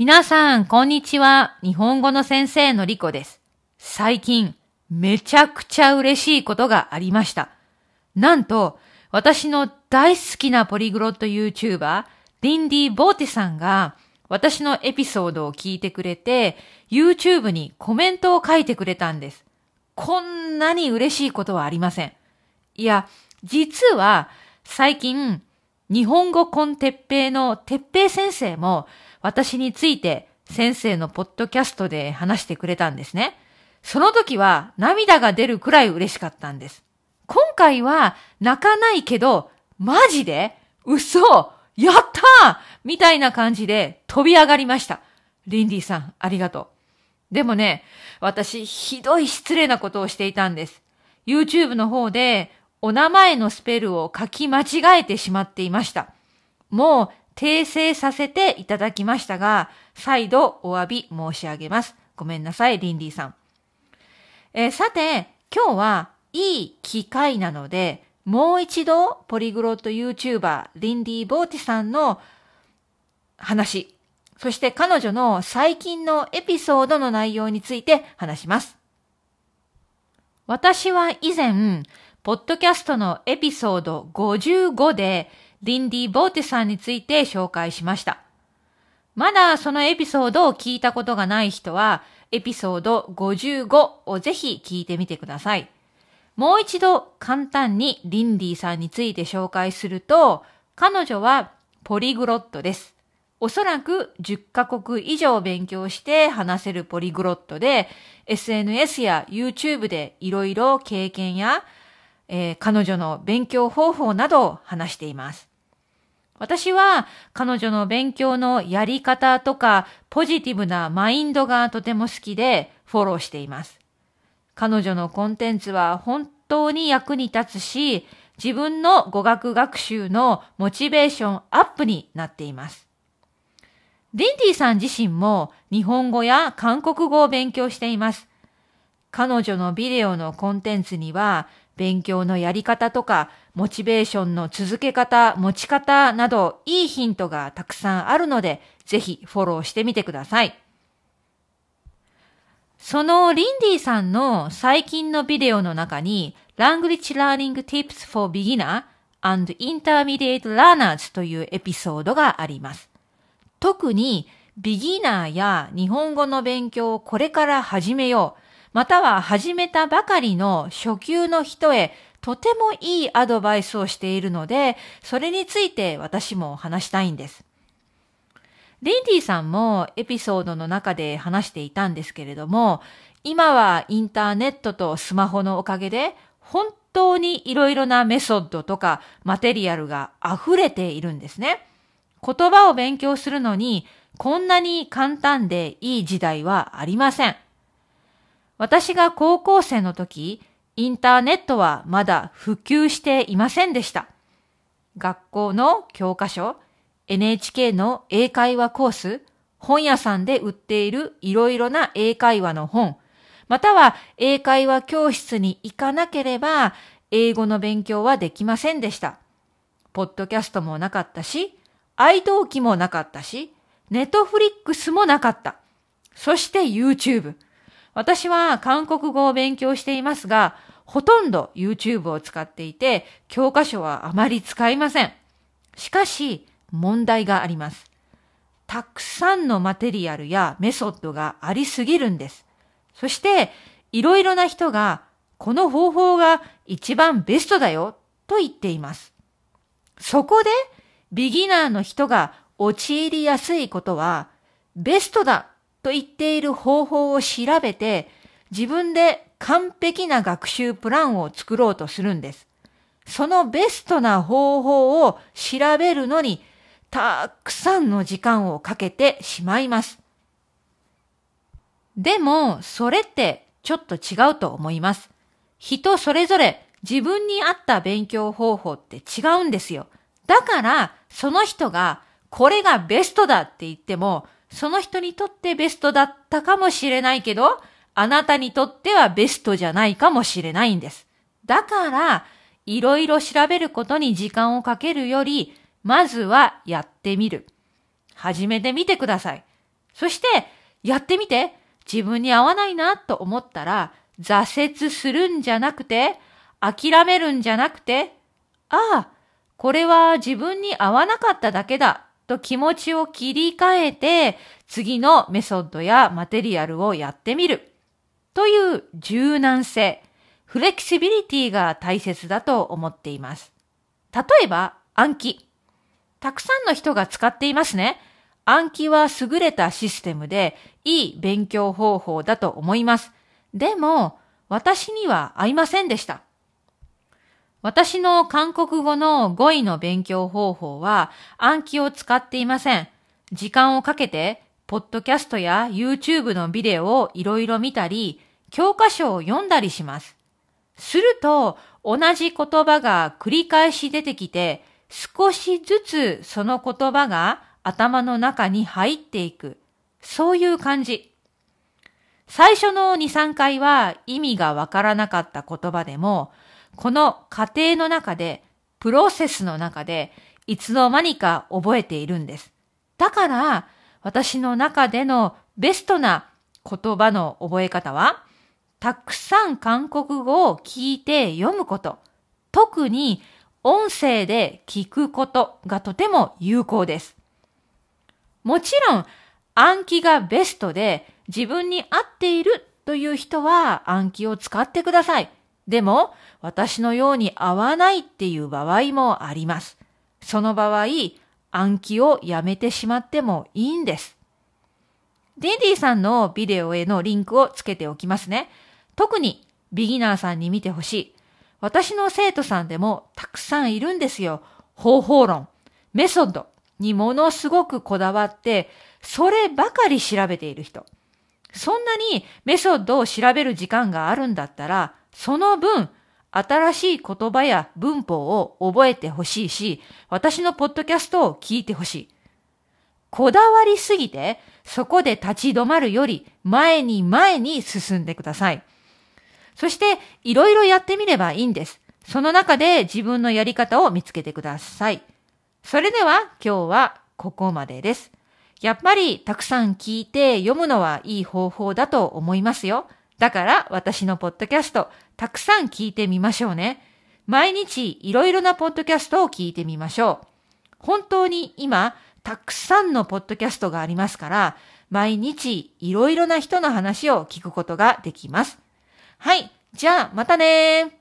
皆さん、こんにちは。日本語の先生のりこです。最近、めちゃくちゃ嬉しいことがありました。なんと、私の大好きなポリグロット YouTuber、リンディ・ボーティさんが、私のエピソードを聞いてくれて、YouTube にコメントを書いてくれたんです。こんなに嬉しいことはありません。いや、実は、最近、日本語コンテッペイのてっぺい先生も、私について先生のポッドキャストで話してくれたんですね。その時は涙が出るくらい嬉しかったんです。今回は泣かないけど、マジで嘘やったーみたいな感じで飛び上がりました。リンディさん、ありがとう。でもね、私、ひどい失礼なことをしていたんです。YouTube の方で、お名前のスペルを書き間違えてしまっていました。もう、訂正させていただきましたが、再度お詫び申し上げます。ごめんなさい、リンディさん。えーさて、今日はいい機会なので、もう一度ポリグロット YouTuber リンディ・ボーティさんの話、そして彼女の最近のエピソードの内容について話します。私は以前、ポッドキャストのエピソード55で、リンディ・ボーテさんについて紹介しました。まだそのエピソードを聞いたことがない人は、エピソード55をぜひ聞いてみてください。もう一度簡単にリンディさんについて紹介すると、彼女はポリグロットです。おそらく10カ国以上勉強して話せるポリグロットで、SNS や YouTube でいろいろ経験や、えー彼女の勉強方法などを話しています。私は彼女の勉強のやり方とかポジティブなマインドがとても好きでフォローしています。彼女のコンテンツは本当に役に立つし、自分の語学学習のモチベーションアップになっています。リンディさん自身も日本語や韓国語を勉強しています。彼女のビデオのコンテンツには勉強のやり方とかモチベーションの続け方、持ち方などいいヒントがたくさんあるのでぜひフォローしてみてください。そのリンディさんの最近のビデオの中に Language Learning Tips for Beginner and Intermediate Learners というエピソードがあります。特にビギナーや日本語の勉強をこれから始めよう、または始めたばかりの初級の人へとてもいいアドバイスをしているので、それについて私も話したいんです。リンディさんもエピソードの中で話していたんですけれども、今はインターネットとスマホのおかげで本当にいろいろなメソッドとかマテリアルが溢れているんですね。言葉を勉強するのにこんなに簡単でいい時代はありません。私が高校生の時、インターネットはまだ普及していませんでした。学校の教科書、NHK の英会話コース、本屋さんで売っているいろいろな英会話の本、または英会話教室に行かなければ英語の勉強はできませんでした。ポッドキャストもなかったし、愛登記もなかったし、ネットフリックスもなかった。そして YouTube。私は韓国語を勉強していますが、ほとんど YouTube を使っていて、教科書はあまり使いません。しかし、問題があります。たくさんのマテリアルやメソッドがありすぎるんです。そして、いろいろな人が、この方法が一番ベストだよ、と言っています。そこで、ビギナーの人が陥りやすいことは、ベストだと言っている方法を調べて、自分で完璧な学習プランを作ろうとするんです。そのベストな方法を調べるのに、たくさんの時間をかけてしまいます。でも、それってちょっと違うと思います。人それぞれ自分に合った勉強方法って違うんですよ。だから、その人がこれがベストだって言っても、その人にとってベストだったかもしれないけど、あなたにとってはベストじゃないかもしれないんです。だから、いろいろ調べることに時間をかけるより、まずはやってみる。始めてみてください。そして、やってみて、自分に合わないなと思ったら、挫折するんじゃなくて、諦めるんじゃなくて、ああ、これは自分に合わなかっただけだと気持ちを切り替えて、次のメソッドやマテリアルをやってみる。という柔軟性、フレキシビリティが大切だと思っています。例えば、暗記。たくさんの人が使っていますね。暗記は優れたシステムでいい勉強方法だと思います。でも、私には合いませんでした。私の韓国語の語彙の勉強方法は暗記を使っていません。時間をかけて、ポッドキャストや YouTube のビデオをいろいろ見たり、教科書を読んだりします。すると、同じ言葉が繰り返し出てきて、少しずつその言葉が頭の中に入っていく。そういう感じ。最初の2、3回は意味がわからなかった言葉でも、この過程の中で、プロセスの中で、いつの間にか覚えているんです。だから、私の中でのベストな言葉の覚え方は、たくさん韓国語を聞いて読むこと。特に音声で聞くことがとても有効です。もちろん暗記がベストで自分に合っているという人は暗記を使ってください。でも私のように合わないっていう場合もあります。その場合、暗記をやめてしまってもいいんです。デンディさんのビデオへのリンクをつけておきますね。特にビギナーさんに見てほしい。私の生徒さんでもたくさんいるんですよ。方法論、メソッドにものすごくこだわって、そればかり調べている人。そんなにメソッドを調べる時間があるんだったら、その分、新しい言葉や文法を覚えてほしいし、私のポッドキャストを聞いてほしい。こだわりすぎて、そこで立ち止まるより前に前に進んでください。そして、いろいろやってみればいいんです。その中で自分のやり方を見つけてください。それでは今日はここまでです。やっぱりたくさん聞いて読むのはいい方法だと思いますよ。だから私のポッドキャストたくさん聞いてみましょうね。毎日いろいろなポッドキャストを聞いてみましょう。本当に今たくさんのポッドキャストがありますから、毎日いろいろな人の話を聞くことができます。はい。じゃあ、またね